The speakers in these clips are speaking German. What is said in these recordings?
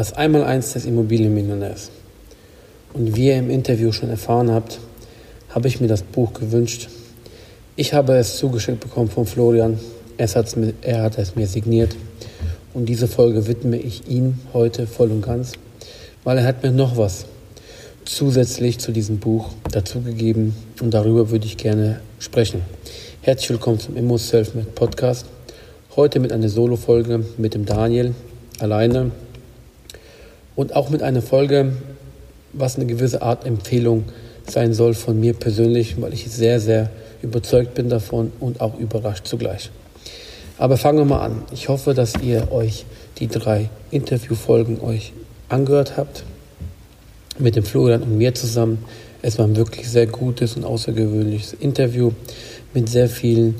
Das Einmaleins des Immobilienmillionärs. Und wie ihr im Interview schon erfahren habt, habe ich mir das Buch gewünscht. Ich habe es zugeschickt bekommen von Florian. Es mir, er hat es mir signiert. Und diese Folge widme ich ihm heute voll und ganz, weil er hat mir noch was zusätzlich zu diesem Buch dazugegeben und darüber würde ich gerne sprechen. Herzlich willkommen zum Immo Selfmade Podcast. Heute mit einer Solo-Folge mit dem Daniel alleine und auch mit einer Folge, was eine gewisse Art Empfehlung sein soll von mir persönlich, weil ich sehr, sehr überzeugt bin davon und auch überrascht zugleich. Aber fangen wir mal an. Ich hoffe, dass ihr euch die drei Interviewfolgen euch angehört habt mit dem Florian und mir zusammen. Es war ein wirklich sehr gutes und außergewöhnliches Interview mit sehr vielen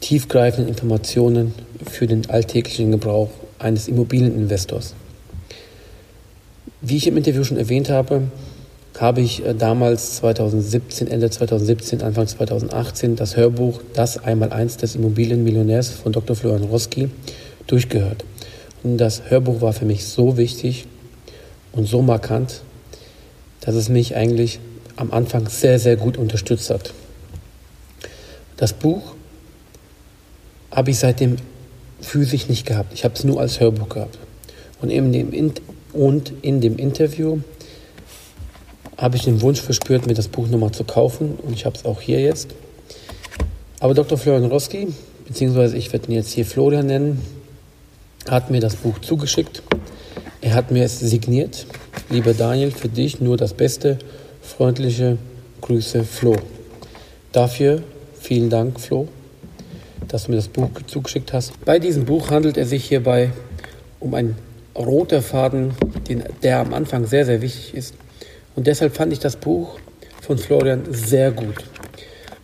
tiefgreifenden Informationen für den alltäglichen Gebrauch eines Immobilieninvestors. Wie ich im Interview schon erwähnt habe, habe ich äh, damals 2017, Ende 2017, Anfang 2018 das Hörbuch Das Einmaleins des Immobilienmillionärs von Dr. Florian Roski durchgehört. Und das Hörbuch war für mich so wichtig und so markant, dass es mich eigentlich am Anfang sehr, sehr gut unterstützt hat. Das Buch habe ich seitdem physisch nicht gehabt. Ich habe es nur als Hörbuch gehabt. Und in dem, und in dem Interview habe ich den Wunsch verspürt, mir das Buch nochmal zu kaufen. Und ich habe es auch hier jetzt. Aber Dr. Florian Roski, beziehungsweise ich werde ihn jetzt hier Florian nennen, hat mir das Buch zugeschickt. Er hat mir es signiert. Lieber Daniel, für dich nur das Beste. Freundliche Grüße, Flo. Dafür vielen Dank, Flo, dass du mir das Buch zugeschickt hast. Bei diesem Buch handelt es sich hierbei um ein roter Faden, den, der am Anfang sehr, sehr wichtig ist. Und deshalb fand ich das Buch von Florian sehr gut.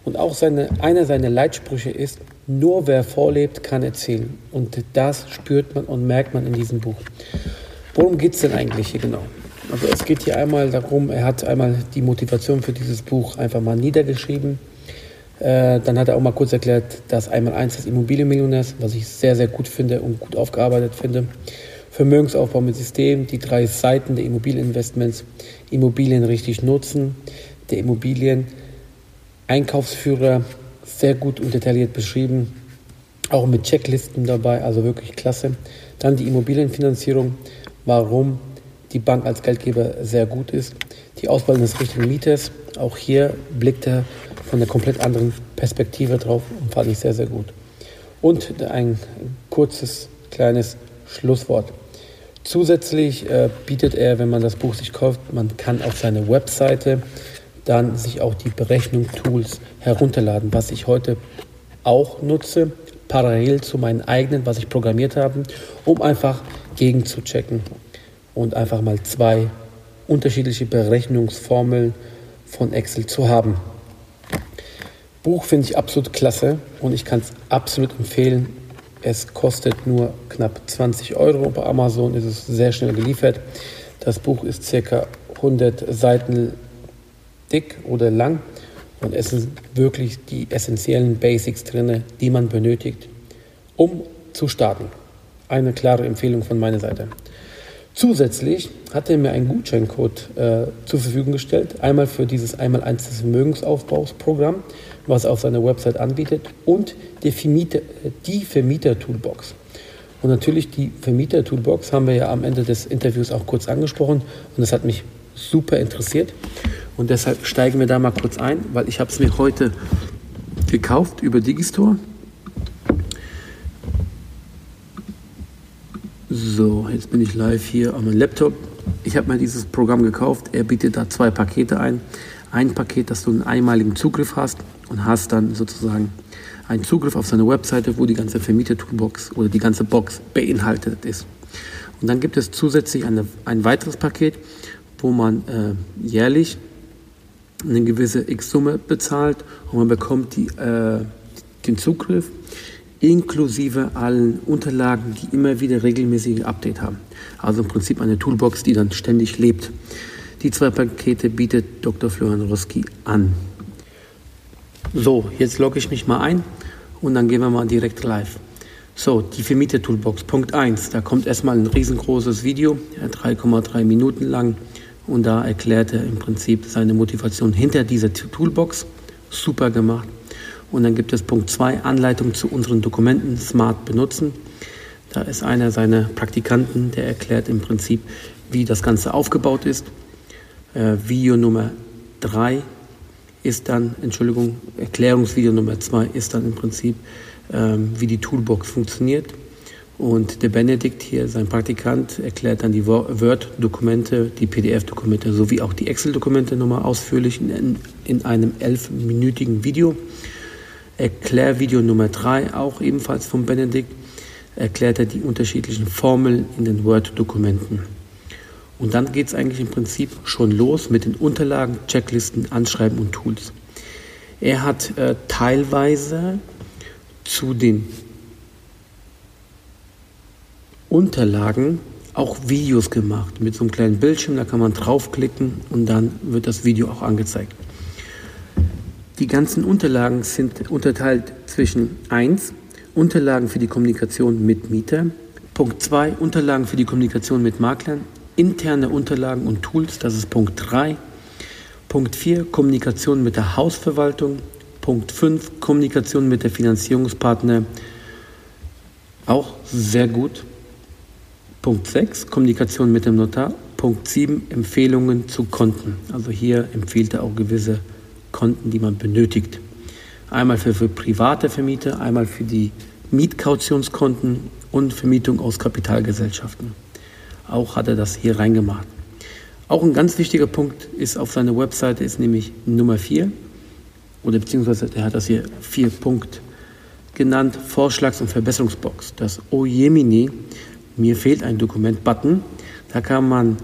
Und auch seine, einer seiner Leitsprüche ist, nur wer vorlebt, kann erzählen. Und das spürt man und merkt man in diesem Buch. Worum geht es denn eigentlich hier genau? Also es geht hier einmal darum, er hat einmal die Motivation für dieses Buch einfach mal niedergeschrieben. Äh, dann hat er auch mal kurz erklärt, dass einmal eins des Immobilienmillionärs, was ich sehr, sehr gut finde und gut aufgearbeitet finde. Vermögensaufbau mit System, die drei Seiten der Immobilieninvestments, Immobilien richtig nutzen, der Immobilien-Einkaufsführer, sehr gut und detailliert beschrieben, auch mit Checklisten dabei, also wirklich klasse. Dann die Immobilienfinanzierung, warum die Bank als Geldgeber sehr gut ist. Die Auswahl des richtigen Mieters, auch hier blickt er von einer komplett anderen Perspektive drauf und fand ich sehr, sehr gut. Und ein kurzes, kleines Schlusswort. Zusätzlich äh, bietet er, wenn man das Buch sich kauft, man kann auf seine Webseite dann sich auch die Berechnungstools herunterladen, was ich heute auch nutze, parallel zu meinen eigenen, was ich programmiert habe, um einfach gegenzuchecken und einfach mal zwei unterschiedliche Berechnungsformeln von Excel zu haben. Buch finde ich absolut klasse und ich kann es absolut empfehlen. Es kostet nur knapp 20 Euro. Bei Amazon ist es sehr schnell geliefert. Das Buch ist circa 100 Seiten dick oder lang und es sind wirklich die essentiellen Basics drin, die man benötigt, um zu starten. Eine klare Empfehlung von meiner Seite. Zusätzlich hat er mir einen Gutscheincode äh, zur Verfügung gestellt. Einmal für dieses einmal eins des Vermögensaufbausprogramm was auf seiner Website anbietet, und die Vermieter-Toolbox. Und natürlich die Vermieter-Toolbox haben wir ja am Ende des Interviews auch kurz angesprochen und das hat mich super interessiert. Und deshalb steigen wir da mal kurz ein, weil ich habe es mir heute gekauft über Digistore. So, jetzt bin ich live hier am Laptop. Ich habe mir dieses Programm gekauft. Er bietet da zwei Pakete ein. Ein Paket, dass du einen einmaligen Zugriff hast und hast dann sozusagen einen Zugriff auf seine Webseite, wo die ganze Vermieter-Toolbox oder die ganze Box beinhaltet ist. Und dann gibt es zusätzlich eine, ein weiteres Paket, wo man äh, jährlich eine gewisse X-Summe bezahlt und man bekommt die, äh, den Zugriff inklusive allen Unterlagen, die immer wieder regelmäßige Update haben. Also im Prinzip eine Toolbox, die dann ständig lebt. Die zwei Pakete bietet Dr. Florian Roski an. So, jetzt logge ich mich mal ein und dann gehen wir mal direkt live. So, die Vermieter-Toolbox. Punkt 1. Da kommt erstmal ein riesengroßes Video, 3,3 Minuten lang. Und da erklärt er im Prinzip seine Motivation hinter dieser Toolbox. Super gemacht. Und dann gibt es Punkt 2, Anleitung zu unseren Dokumenten smart benutzen. Da ist einer seiner Praktikanten, der erklärt im Prinzip, wie das Ganze aufgebaut ist. Äh, Video Nummer 3 ist dann, Entschuldigung, Erklärungsvideo Nummer 2 ist dann im Prinzip, ähm, wie die Toolbox funktioniert. Und der Benedikt hier, sein Praktikant, erklärt dann die Word-Dokumente, die PDF-Dokumente sowie auch die Excel-Dokumente nochmal ausführlich in, in einem elfminütigen Video. Erklärvideo Nummer 3, auch ebenfalls von Benedikt, erklärt er die unterschiedlichen Formeln in den Word-Dokumenten. Und dann geht es eigentlich im Prinzip schon los mit den Unterlagen, Checklisten, Anschreiben und Tools. Er hat äh, teilweise zu den Unterlagen auch Videos gemacht mit so einem kleinen Bildschirm, da kann man draufklicken und dann wird das Video auch angezeigt. Die ganzen Unterlagen sind unterteilt zwischen 1 Unterlagen für die Kommunikation mit Mieter, Punkt 2 Unterlagen für die Kommunikation mit Maklern, interne Unterlagen und Tools, das ist Punkt 3, Punkt 4 Kommunikation mit der Hausverwaltung, Punkt 5 Kommunikation mit der Finanzierungspartner, auch sehr gut. Punkt 6, Kommunikation mit dem Notar. Punkt 7, Empfehlungen zu Konten. Also hier empfiehlt er auch gewisse Konten, die man benötigt. Einmal für, für private Vermieter, einmal für die Mietkautionskonten und Vermietung aus Kapitalgesellschaften. Auch hat er das hier reingemacht. Auch ein ganz wichtiger Punkt ist auf seiner Webseite ist nämlich Nummer 4 oder beziehungsweise er hat das hier 4 Punkt genannt, Vorschlags- und Verbesserungsbox. Das Ojemini mir fehlt ein Dokument-Button. Da kann man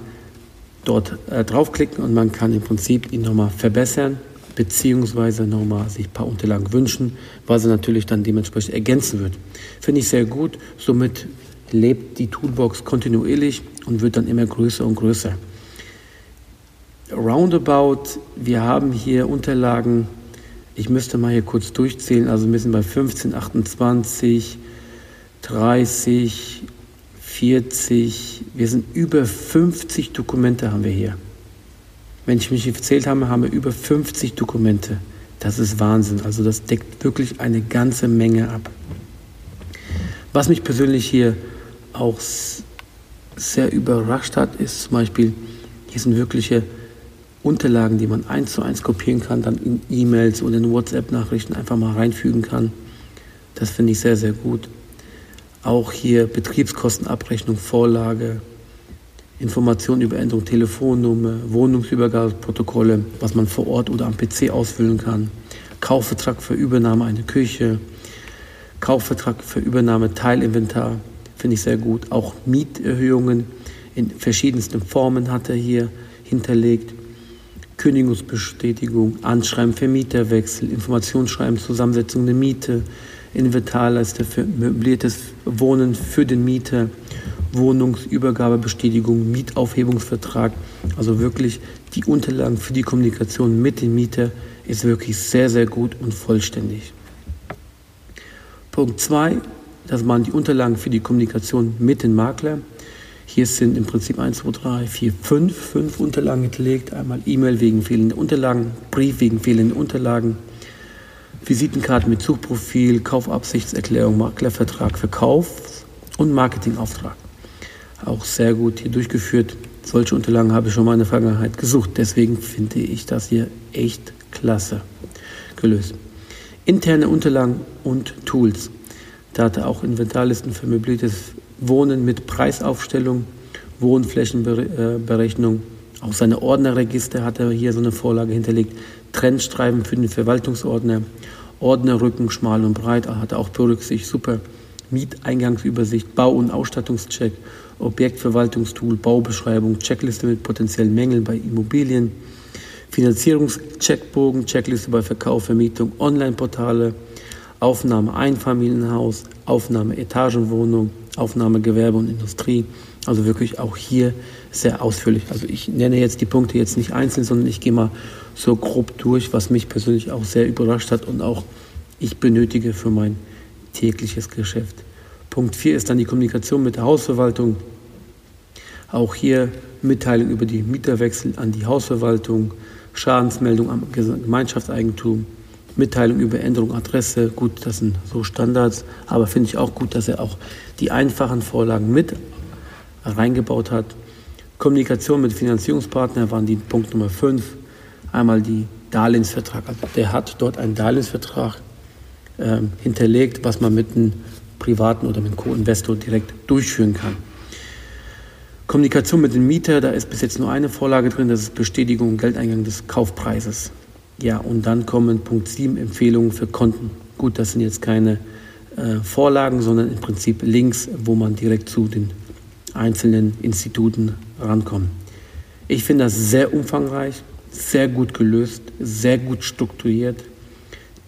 dort äh, draufklicken und man kann im Prinzip ihn nochmal verbessern beziehungsweise nochmal sich ein paar Unterlagen wünschen, was er natürlich dann dementsprechend ergänzen wird. Finde ich sehr gut. Somit lebt die Toolbox kontinuierlich und wird dann immer größer und größer. Roundabout, wir haben hier Unterlagen, ich müsste mal hier kurz durchzählen, also wir sind bei 15, 28, 30, 40, wir sind über 50 Dokumente haben wir hier. Wenn ich mich erzählt habe, haben wir über 50 Dokumente. Das ist Wahnsinn. Also das deckt wirklich eine ganze Menge ab. Was mich persönlich hier auch sehr überrascht hat, ist zum Beispiel, hier sind wirkliche Unterlagen, die man eins zu eins kopieren kann, dann in E-Mails oder in WhatsApp-Nachrichten einfach mal reinfügen kann. Das finde ich sehr, sehr gut. Auch hier Betriebskostenabrechnung, Vorlage, Informationen über Änderung Telefonnummer, Wohnungsübergabeprotokolle, was man vor Ort oder am PC ausfüllen kann, Kaufvertrag für Übernahme einer Küche, Kaufvertrag für Übernahme Teilinventar, finde ich sehr gut. Auch Mieterhöhungen in verschiedensten Formen hat er hier hinterlegt. Kündigungsbestätigung, Anschreiben für Mieterwechsel, Informationsschreiben, Zusammensetzung der Miete, Inventarleiste für möbliertes Wohnen für den Mieter, Wohnungsübergabebestätigung, Mietaufhebungsvertrag. Also wirklich die Unterlagen für die Kommunikation mit dem Mieter ist wirklich sehr, sehr gut und vollständig. Punkt 2, dass man die Unterlagen für die Kommunikation mit dem Makler. Hier sind im Prinzip 1, 2, 3, 4, 5, 5 Unterlagen hinterlegt. Einmal E-Mail wegen fehlender Unterlagen, Brief wegen fehlender Unterlagen, Visitenkarten mit Suchprofil, Kaufabsichtserklärung, Maklervertrag, Verkauf und Marketingauftrag. Auch sehr gut hier durchgeführt. Solche Unterlagen habe ich schon mal in der Vergangenheit gesucht. Deswegen finde ich das hier echt klasse gelöst. Interne Unterlagen und Tools. Da hat er auch Inventarlisten für möbliertes Wohnen mit Preisaufstellung, Wohnflächenberechnung. Auch seine Ordnerregister hat er hier so eine Vorlage hinterlegt. Trennstreifen für den Verwaltungsordner, Ordnerrücken schmal und breit hat er auch berücksichtigt. Super Mieteingangsübersicht, Bau- und Ausstattungscheck, Objektverwaltungstool, Baubeschreibung, Checkliste mit potenziellen Mängeln bei Immobilien, Finanzierungscheckbogen, Checkliste bei Verkauf, Vermietung, Online-Portale, Aufnahme Einfamilienhaus, Aufnahme Etagenwohnung, Aufnahme Gewerbe und Industrie. Also wirklich auch hier sehr ausführlich. Also ich nenne jetzt die Punkte jetzt nicht einzeln, sondern ich gehe mal so grob durch, was mich persönlich auch sehr überrascht hat und auch ich benötige für mein tägliches Geschäft. Punkt 4 ist dann die Kommunikation mit der Hausverwaltung. Auch hier Mitteilung über die Mieterwechsel an die Hausverwaltung, Schadensmeldung am Gemeinschaftseigentum, Mitteilung über Änderung Adresse. Gut, das sind so Standards, aber finde ich auch gut, dass er auch die einfachen Vorlagen mit reingebaut hat. Kommunikation mit Finanzierungspartner waren die Punkt Nummer 5. Einmal die Darlehensvertrag. Also der hat dort einen Darlehensvertrag äh, hinterlegt, was man mit einem privaten oder mit einem Co-Investor direkt durchführen kann. Kommunikation mit dem Mieter, da ist bis jetzt nur eine Vorlage drin, das ist Bestätigung und Geldeingang des Kaufpreises. Ja, und dann kommen Punkt 7, Empfehlungen für Konten. Gut, das sind jetzt keine äh, Vorlagen, sondern im Prinzip Links, wo man direkt zu den einzelnen Instituten rankommt. Ich finde das sehr umfangreich, sehr gut gelöst, sehr gut strukturiert.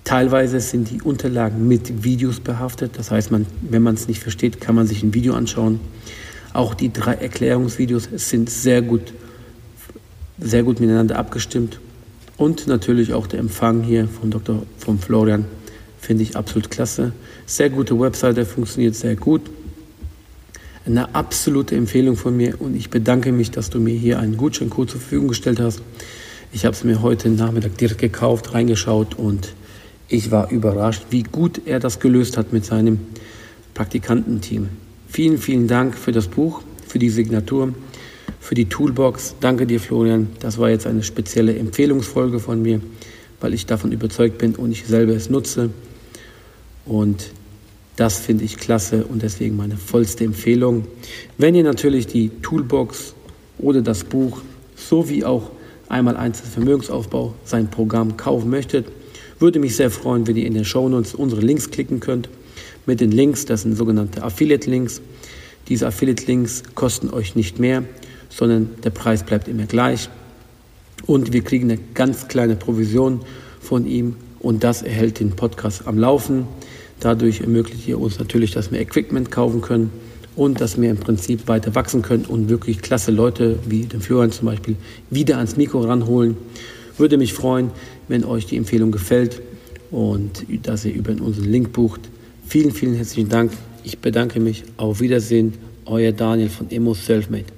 Teilweise sind die Unterlagen mit Videos behaftet. Das heißt, man, wenn man es nicht versteht, kann man sich ein Video anschauen. Auch die drei Erklärungsvideos sind sehr gut, sehr gut miteinander abgestimmt. Und natürlich auch der Empfang hier von Dr. von Florian finde ich absolut klasse. Sehr gute Webseite, funktioniert sehr gut. Eine absolute Empfehlung von mir und ich bedanke mich, dass du mir hier einen Gutscheincode zur Verfügung gestellt hast. Ich habe es mir heute Nachmittag direkt gekauft, reingeschaut und ich war überrascht, wie gut er das gelöst hat mit seinem Praktikantenteam. Vielen, vielen Dank für das Buch, für die Signatur, für die Toolbox. Danke dir, Florian. Das war jetzt eine spezielle Empfehlungsfolge von mir, weil ich davon überzeugt bin und ich selber es nutze. Und das finde ich klasse und deswegen meine vollste Empfehlung. Wenn ihr natürlich die Toolbox oder das Buch sowie auch einmal eins Vermögensaufbau, sein Programm kaufen möchtet, würde mich sehr freuen, wenn ihr in den Shownotes unsere Links klicken könnt mit den Links. Das sind sogenannte Affiliate-Links. Diese Affiliate-Links kosten euch nicht mehr, sondern der Preis bleibt immer gleich. Und wir kriegen eine ganz kleine Provision von ihm und das erhält den Podcast am Laufen. Dadurch ermöglicht ihr uns natürlich, dass wir Equipment kaufen können und dass wir im Prinzip weiter wachsen können und wirklich klasse Leute wie den Florian zum Beispiel wieder ans Mikro ranholen. Würde mich freuen, wenn euch die Empfehlung gefällt und dass ihr über unseren Link bucht. Vielen, vielen herzlichen Dank. Ich bedanke mich. Auf Wiedersehen. Euer Daniel von Emo Selfmade.